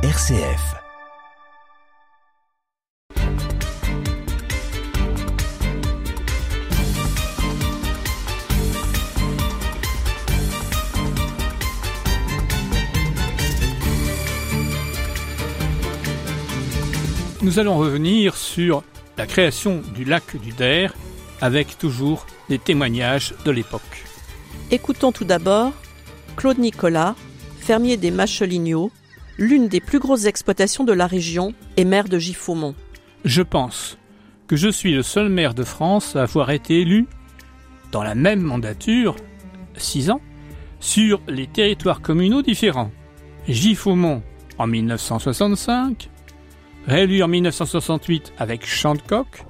RCF. Nous allons revenir sur la création du lac du Der avec toujours des témoignages de l'époque. Écoutons tout d'abord Claude Nicolas, fermier des Macheligneaux, l'une des plus grosses exploitations de la région et maire de Giffaumont. Je pense que je suis le seul maire de France à avoir été élu, dans la même mandature, six ans, sur les territoires communaux différents. Giffaumont en 1965, réélu en 1968 avec Chantecoq,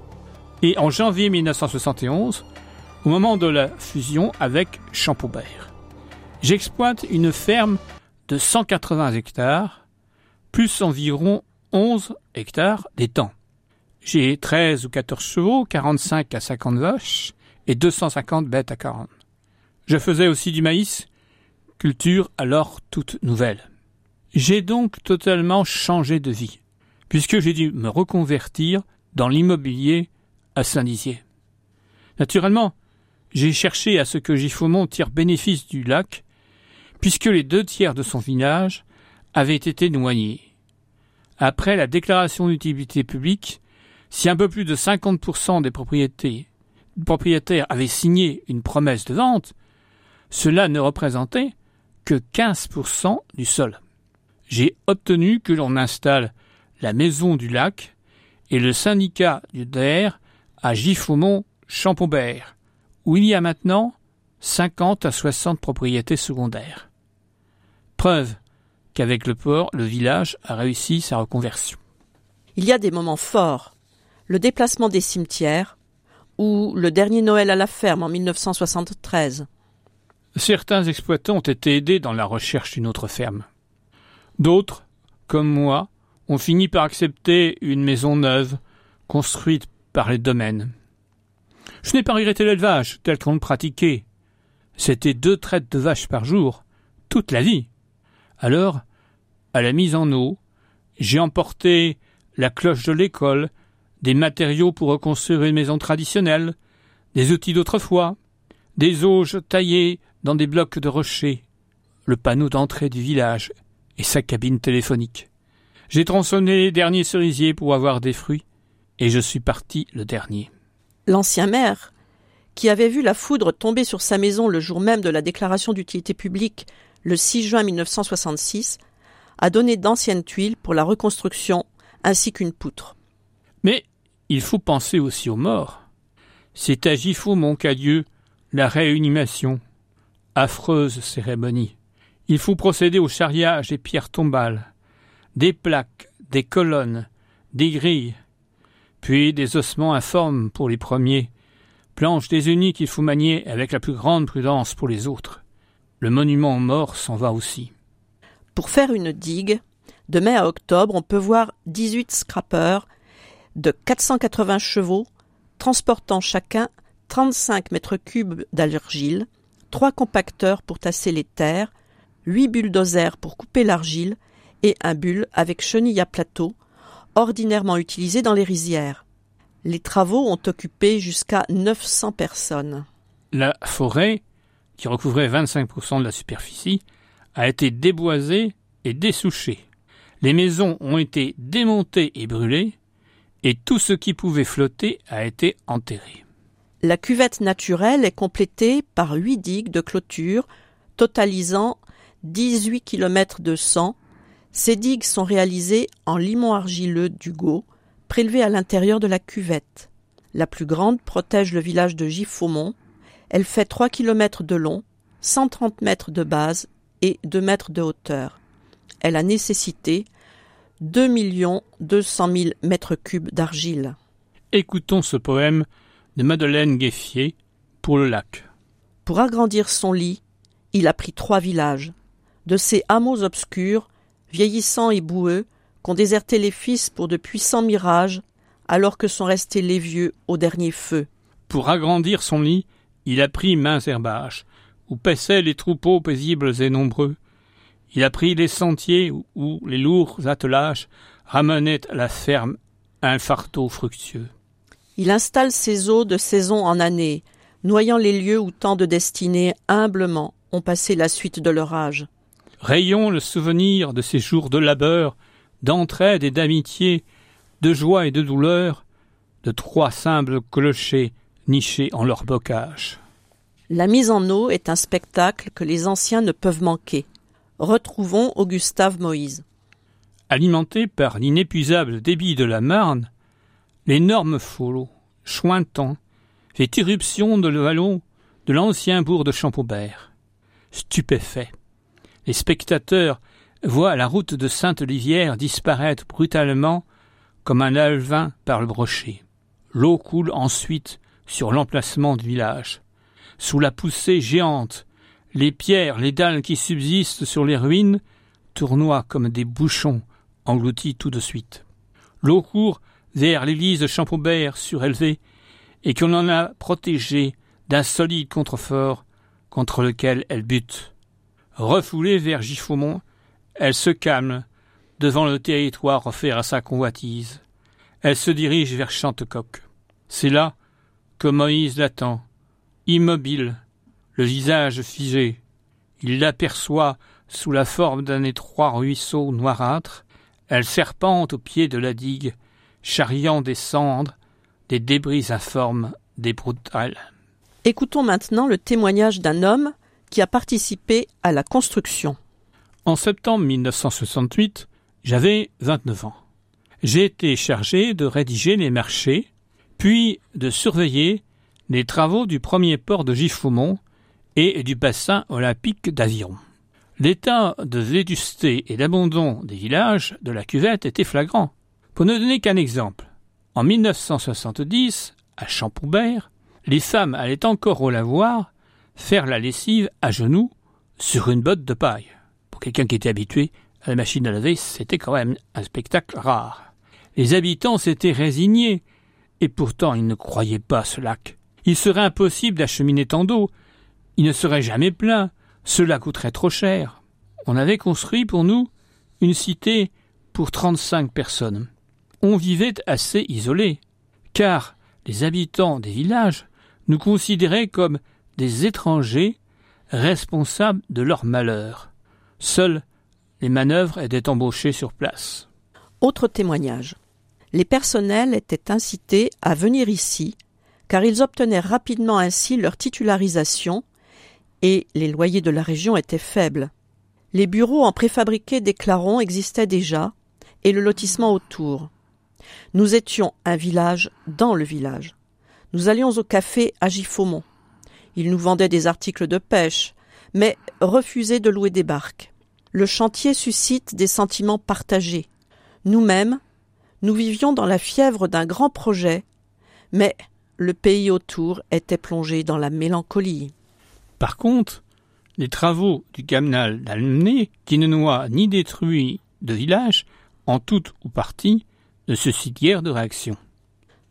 et en janvier 1971, au moment de la fusion avec Champaubert. J'exploite une ferme de 180 hectares, plus environ 11 hectares d'étang. J'ai 13 ou 14 chevaux, 45 à 50 vaches et 250 bêtes à 40. Je faisais aussi du maïs, culture alors toute nouvelle. J'ai donc totalement changé de vie puisque j'ai dû me reconvertir dans l'immobilier à Saint-Dizier. Naturellement, j'ai cherché à ce que Giffaumont tire bénéfice du lac, puisque les deux tiers de son village avaient été noyés. Après la déclaration d'utilité publique, si un peu plus de 50% des propriétaires avaient signé une promesse de vente, cela ne représentait que 15% du sol. J'ai obtenu que l'on installe la Maison du Lac et le syndicat du DER à Giffaumont-Champombert, où il y a maintenant 50 à 60 propriétés secondaires. Preuve qu'avec le port, le village a réussi sa reconversion. Il y a des moments forts. Le déplacement des cimetières ou le dernier Noël à la ferme en 1973. Certains exploitants ont été aidés dans la recherche d'une autre ferme. D'autres, comme moi, on finit par accepter une maison neuve, construite par les domaines. Je n'ai pas regretté l'élevage tel qu'on le pratiquait. C'était deux traites de vaches par jour, toute la vie. Alors, à la mise en eau, j'ai emporté la cloche de l'école, des matériaux pour reconstruire une maison traditionnelle, des outils d'autrefois, des auges taillées dans des blocs de rochers, le panneau d'entrée du village et sa cabine téléphonique. J'ai tronçonné les derniers cerisiers pour avoir des fruits, et je suis parti le dernier. L'ancien maire, qui avait vu la foudre tomber sur sa maison le jour même de la déclaration d'utilité publique, le 6 juin 1966, a donné d'anciennes tuiles pour la reconstruction ainsi qu'une poutre. Mais il faut penser aussi aux morts. C'est à Giffaumont qu'a lieu la réanimation. Affreuse cérémonie. Il faut procéder au charriage des pierres tombales des plaques, des colonnes, des grilles, puis des ossements informes pour les premiers, planches désunies qu'il faut manier avec la plus grande prudence pour les autres. Le monument aux morts s'en va aussi. Pour faire une digue, de mai à octobre, on peut voir 18 scrappers de 480 chevaux transportant chacun 35 mètres cubes d'argile, trois compacteurs pour tasser les terres, huit bulldozers pour couper l'argile et un bulle avec chenille à plateau, ordinairement utilisé dans les rizières. Les travaux ont occupé jusqu'à 900 personnes. La forêt, qui recouvrait 25% de la superficie, a été déboisée et dessouchée. Les maisons ont été démontées et brûlées, et tout ce qui pouvait flotter a été enterré. La cuvette naturelle est complétée par huit digues de clôture, totalisant 18 km de sang ces digues sont réalisées en limon argileux d'Hugo, prélevé à l'intérieur de la cuvette. La plus grande protège le village de Giffaumont. Elle fait 3 km de long, 130 mètres de base et 2 mètres de hauteur. Elle a nécessité 2 200 000 mètres cubes d'argile. Écoutons ce poème de Madeleine Gueffier pour le lac. Pour agrandir son lit, il a pris trois villages. De ces hameaux obscurs, vieillissants et boueux, qu'ont déserté les fils pour de puissants mirages, alors que sont restés les vieux au dernier feu. Pour agrandir son lit, il a pris mains herbages, où paissaient les troupeaux paisibles et nombreux. Il a pris les sentiers où les lourds attelages ramenaient à la ferme un fardeau fructueux. Il installe ses eaux de saison en année, noyant les lieux où tant de destinées humblement ont passé la suite de leur âge. Rayons le souvenir de ces jours de labeur, d'entraide et d'amitié, de joie et de douleur, de trois simples clochers nichés en leur bocage. La mise en eau est un spectacle que les anciens ne peuvent manquer. Retrouvons Augustave Moïse. Alimenté par l'inépuisable débit de la Marne, l'énorme flot, chointant, fait irruption de le vallon de l'ancien bourg de Champaubert. Stupéfait, les spectateurs voient la route de Sainte-Olivière disparaître brutalement comme un alvin par le brochet. L'eau coule ensuite sur l'emplacement du village. Sous la poussée géante, les pierres, les dalles qui subsistent sur les ruines tournoient comme des bouchons engloutis tout de suite. L'eau court vers l'église de Champaubert surélevée et qu'on en a protégée d'un solide contrefort contre lequel elle bute. Refoulée vers Giffaumont, elle se calme devant le territoire offert à sa convoitise. Elle se dirige vers Chantecoq. C'est là que Moïse l'attend, immobile, le visage figé. Il l'aperçoit sous la forme d'un étroit ruisseau noirâtre. Elle serpente au pied de la digue, charriant des cendres, des débris informes, des brutales. Écoutons maintenant le témoignage d'un homme qui a participé à la construction. En septembre 1968, j'avais 29 ans. J'ai été chargé de rédiger les marchés, puis de surveiller les travaux du premier port de Giffoumont et du bassin olympique d'Aviron. L'état de vétusté et d'abandon des villages de la cuvette était flagrant. Pour ne donner qu'un exemple, en 1970, à Champoubert, les femmes allaient encore au lavoir faire la lessive à genoux sur une botte de paille. Pour quelqu'un qui était habitué à la machine à laver, c'était quand même un spectacle rare. Les habitants s'étaient résignés, et pourtant ils ne croyaient pas ce lac. Il serait impossible d'acheminer tant d'eau. Il ne serait jamais plein. Cela coûterait trop cher. On avait construit pour nous une cité pour trente-cinq personnes. On vivait assez isolé, car les habitants des villages nous considéraient comme des étrangers responsables de leur malheur. Seules les manœuvres étaient embauchées sur place. Autre témoignage. Les personnels étaient incités à venir ici, car ils obtenaient rapidement ainsi leur titularisation et les loyers de la région étaient faibles. Les bureaux en préfabriqué des clarons existaient déjà, et le lotissement autour. Nous étions un village dans le village. Nous allions au café à Giffaumont. Ils nous vendaient des articles de pêche, mais refusaient de louer des barques. Le chantier suscite des sentiments partagés. Nous-mêmes, nous vivions dans la fièvre d'un grand projet, mais le pays autour était plongé dans la mélancolie. Par contre, les travaux du canal d'Almené, qui ne noient ni détruit de village, en tout ou partie, ne suscitent de réaction.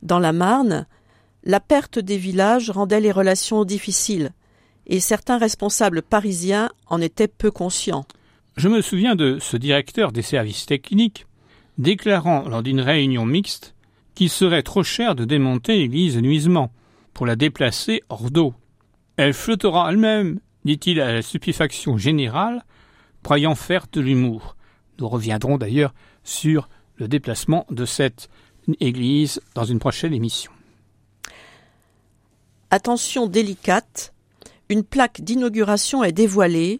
Dans la Marne, la perte des villages rendait les relations difficiles, et certains responsables parisiens en étaient peu conscients. Je me souviens de ce directeur des services techniques déclarant lors d'une réunion mixte qu'il serait trop cher de démonter l'église nuisement pour la déplacer hors d'eau. Elle flottera elle-même, dit-il à la stupéfaction générale, croyant faire de l'humour. Nous reviendrons d'ailleurs sur le déplacement de cette église dans une prochaine émission. Attention délicate, une plaque d'inauguration est dévoilée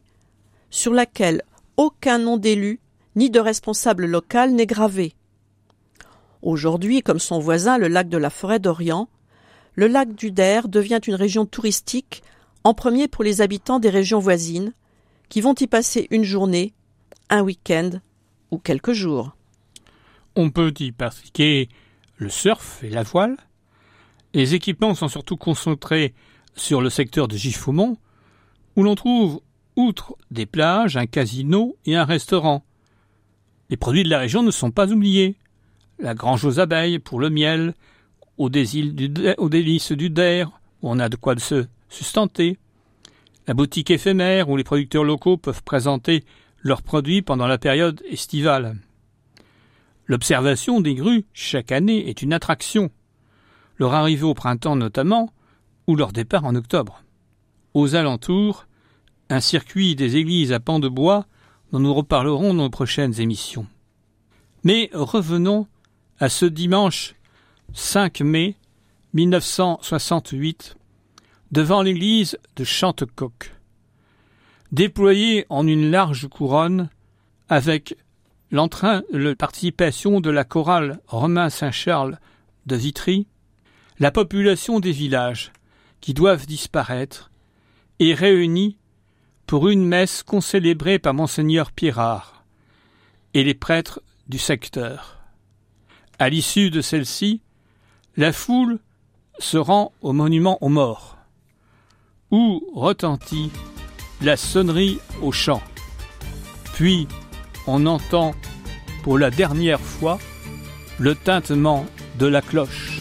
sur laquelle aucun nom d'élu ni de responsable local n'est gravé. Aujourd'hui, comme son voisin, le lac de la forêt d'Orient, le lac du Der devient une région touristique, en premier pour les habitants des régions voisines, qui vont y passer une journée, un week-end ou quelques jours. On peut y pratiquer le surf et la voile, les équipements sont surtout concentrés sur le secteur de Giffoumont, où l'on trouve, outre des plages, un casino et un restaurant. Les produits de la région ne sont pas oubliés. La grange aux abeilles pour le miel, aux, délices du Der, où on a de quoi se sustenter. La boutique éphémère où les producteurs locaux peuvent présenter leurs produits pendant la période estivale. L'observation des grues chaque année est une attraction, leur arrivée au printemps notamment, ou leur départ en octobre. Aux alentours, un circuit des églises à pans de bois dont nous reparlerons dans nos prochaines émissions. Mais revenons à ce dimanche 5 mai 1968 devant l'église de Chantecoq. Déployée en une large couronne avec l'entrain de participation de la chorale Romain Saint-Charles de Vitry, la population des villages qui doivent disparaître est réunie pour une messe concélébrée par monseigneur Pirard et les prêtres du secteur. À l'issue de celle-ci, la foule se rend au monument aux morts, où retentit la sonnerie au chant. Puis on entend pour la dernière fois le tintement de la cloche.